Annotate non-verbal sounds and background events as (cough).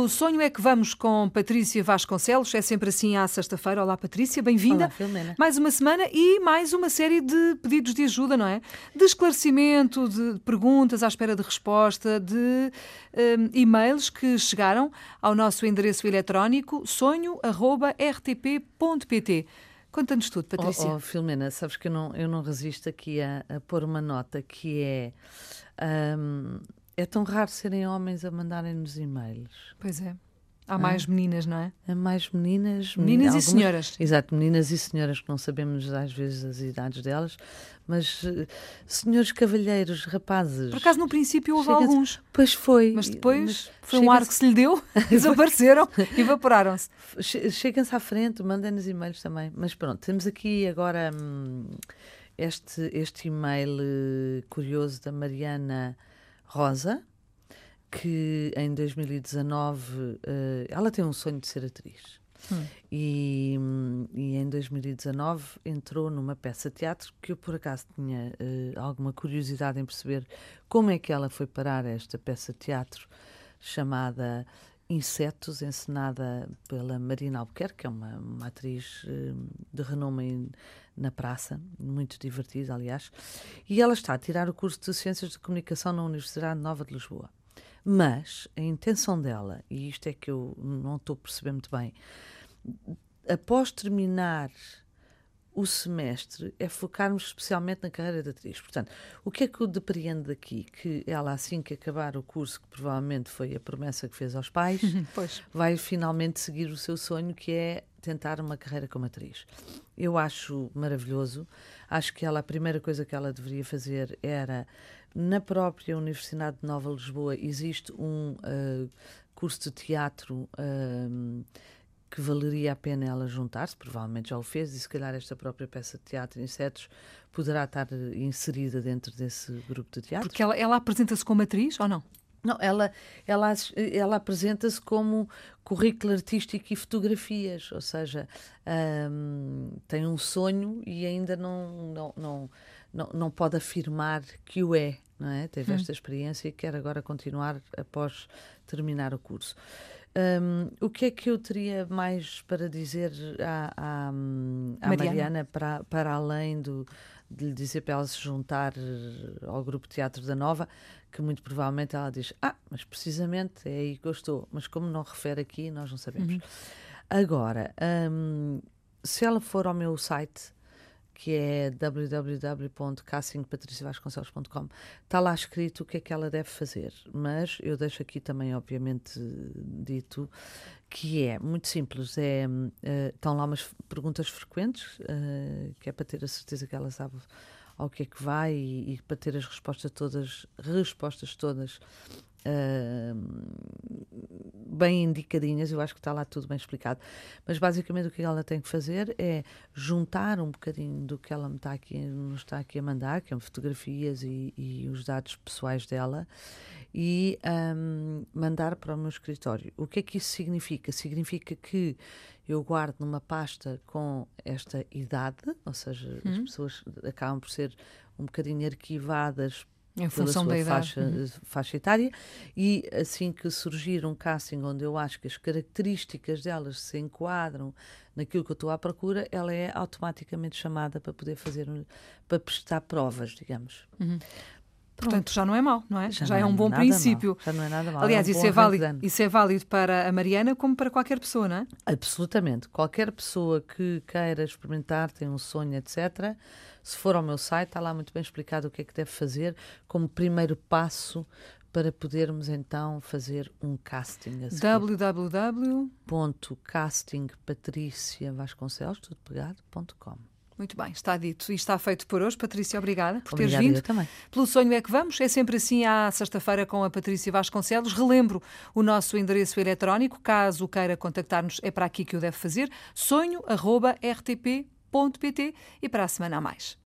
Pelo sonho é que vamos com Patrícia Vasconcelos, é sempre assim à sexta-feira. Olá, Patrícia, bem-vinda. Mais uma semana e mais uma série de pedidos de ajuda, não é? De esclarecimento, de perguntas à espera de resposta, de um, e-mails que chegaram ao nosso endereço eletrónico sonho.rtp.pt. Conta-nos tudo, Patrícia. Oh, oh, Filomena, sabes que eu não, eu não resisto aqui a, a pôr uma nota que é. Um, é tão raro serem homens a mandarem-nos e-mails. Pois é. Há mais ah, meninas, não é? Há mais meninas. Meninas algumas, e senhoras. Exato, meninas e senhoras que não sabemos às vezes as idades delas, mas uh, senhores cavalheiros, rapazes. Por acaso no princípio houve alguns. Pois foi. Mas depois mas foi um ar que se lhe deu, (laughs) (laughs) desapareceram, evaporaram-se. Chegam-se à frente, mandem-nos e-mails também. Mas pronto, temos aqui agora hum, este, este e-mail uh, curioso da Mariana. Rosa, que em 2019 uh, eh, ela tem um sonho de ser atriz. Hum. E, e, em 2019 entrou numa peça de teatro que eu por acaso tinha uh, alguma curiosidade em perceber como é que ela foi parar esta peça de teatro chamada Insetos, encenada pela Marina Albuquerque, que é uma, uma atriz uh, de renome na praça, muito divertida, aliás, e ela está a tirar o curso de Ciências de Comunicação na Universidade Nova de Lisboa. Mas a intenção dela, e isto é que eu não estou a perceber muito bem, após terminar o semestre é focarmos especialmente na carreira de atriz. Portanto, o que é que eu depreendo daqui? Que ela, assim que acabar o curso, que provavelmente foi a promessa que fez aos pais, (laughs) vai finalmente seguir o seu sonho, que é tentar uma carreira como atriz. Eu acho maravilhoso. Acho que ela, a primeira coisa que ela deveria fazer era, na própria Universidade de Nova Lisboa, existe um uh, curso de teatro. Uh, que valeria a pena ela juntar-se, provavelmente já o fez, e se calhar esta própria peça de teatro Insetos poderá estar inserida dentro desse grupo de teatro. Porque ela, ela apresenta-se como atriz ou não? Não, ela, ela, ela apresenta-se como currículo artístico e fotografias, ou seja, um, tem um sonho e ainda não, não, não, não, não pode afirmar que o é, não é? Teve hum. esta experiência e quer agora continuar após terminar o curso. Um, o que é que eu teria mais para dizer à, à, à Mariana, Mariana para, para além do, de lhe dizer para ela se juntar ao grupo Teatro da Nova, que muito provavelmente ela diz: Ah, mas precisamente é aí que eu estou. Mas como não refere aqui, nós não sabemos. Uhum. Agora, um, se ela for ao meu site, que é www.castingpatriciavasconcelos.com. Está lá escrito o que é que ela deve fazer, mas eu deixo aqui também, obviamente, dito que é muito simples. É, uh, estão lá umas perguntas frequentes, uh, que é para ter a certeza que ela sabe ao que é que vai e, e para ter as respostas todas, respostas todas bem indicadinhas, eu acho que está lá tudo bem explicado. Mas basicamente o que ela tem que fazer é juntar um bocadinho do que ela me está aqui, nos está aqui a mandar, que são fotografias e, e, os dados pessoais dela, e um, mandar para o meu escritório. O que é que isso significa? Significa que eu guardo numa pasta com esta idade, ou seja, hum. as pessoas acabam por ser um bocadinho arquivadas em função da faixa, uhum. faixa etária, e assim que surgir um casting onde eu acho que as características delas se enquadram naquilo que eu estou à procura, ela é automaticamente chamada para poder fazer, para prestar provas, digamos. Uhum. Portanto, já não é mau, não é? Já, já é, é um bom princípio. Já não é nada mal. Aliás, é um isso, é válido, isso é válido para a Mariana como para qualquer pessoa, não é? Absolutamente. Qualquer pessoa que queira experimentar, tem um sonho, etc., se for ao meu site, está lá muito bem explicado o que é que deve fazer como primeiro passo para podermos então fazer um casting. www.castingpatriciavasconcelos.com muito bem, está dito e está feito por hoje. Patrícia, obrigada por teres vindo. Também. Pelo sonho é que vamos. É sempre assim à sexta-feira com a Patrícia Vasconcelos. Relembro o nosso endereço eletrónico. Caso queira contactar-nos, é para aqui que o deve fazer: sonho.rtp.pt e para a semana a mais.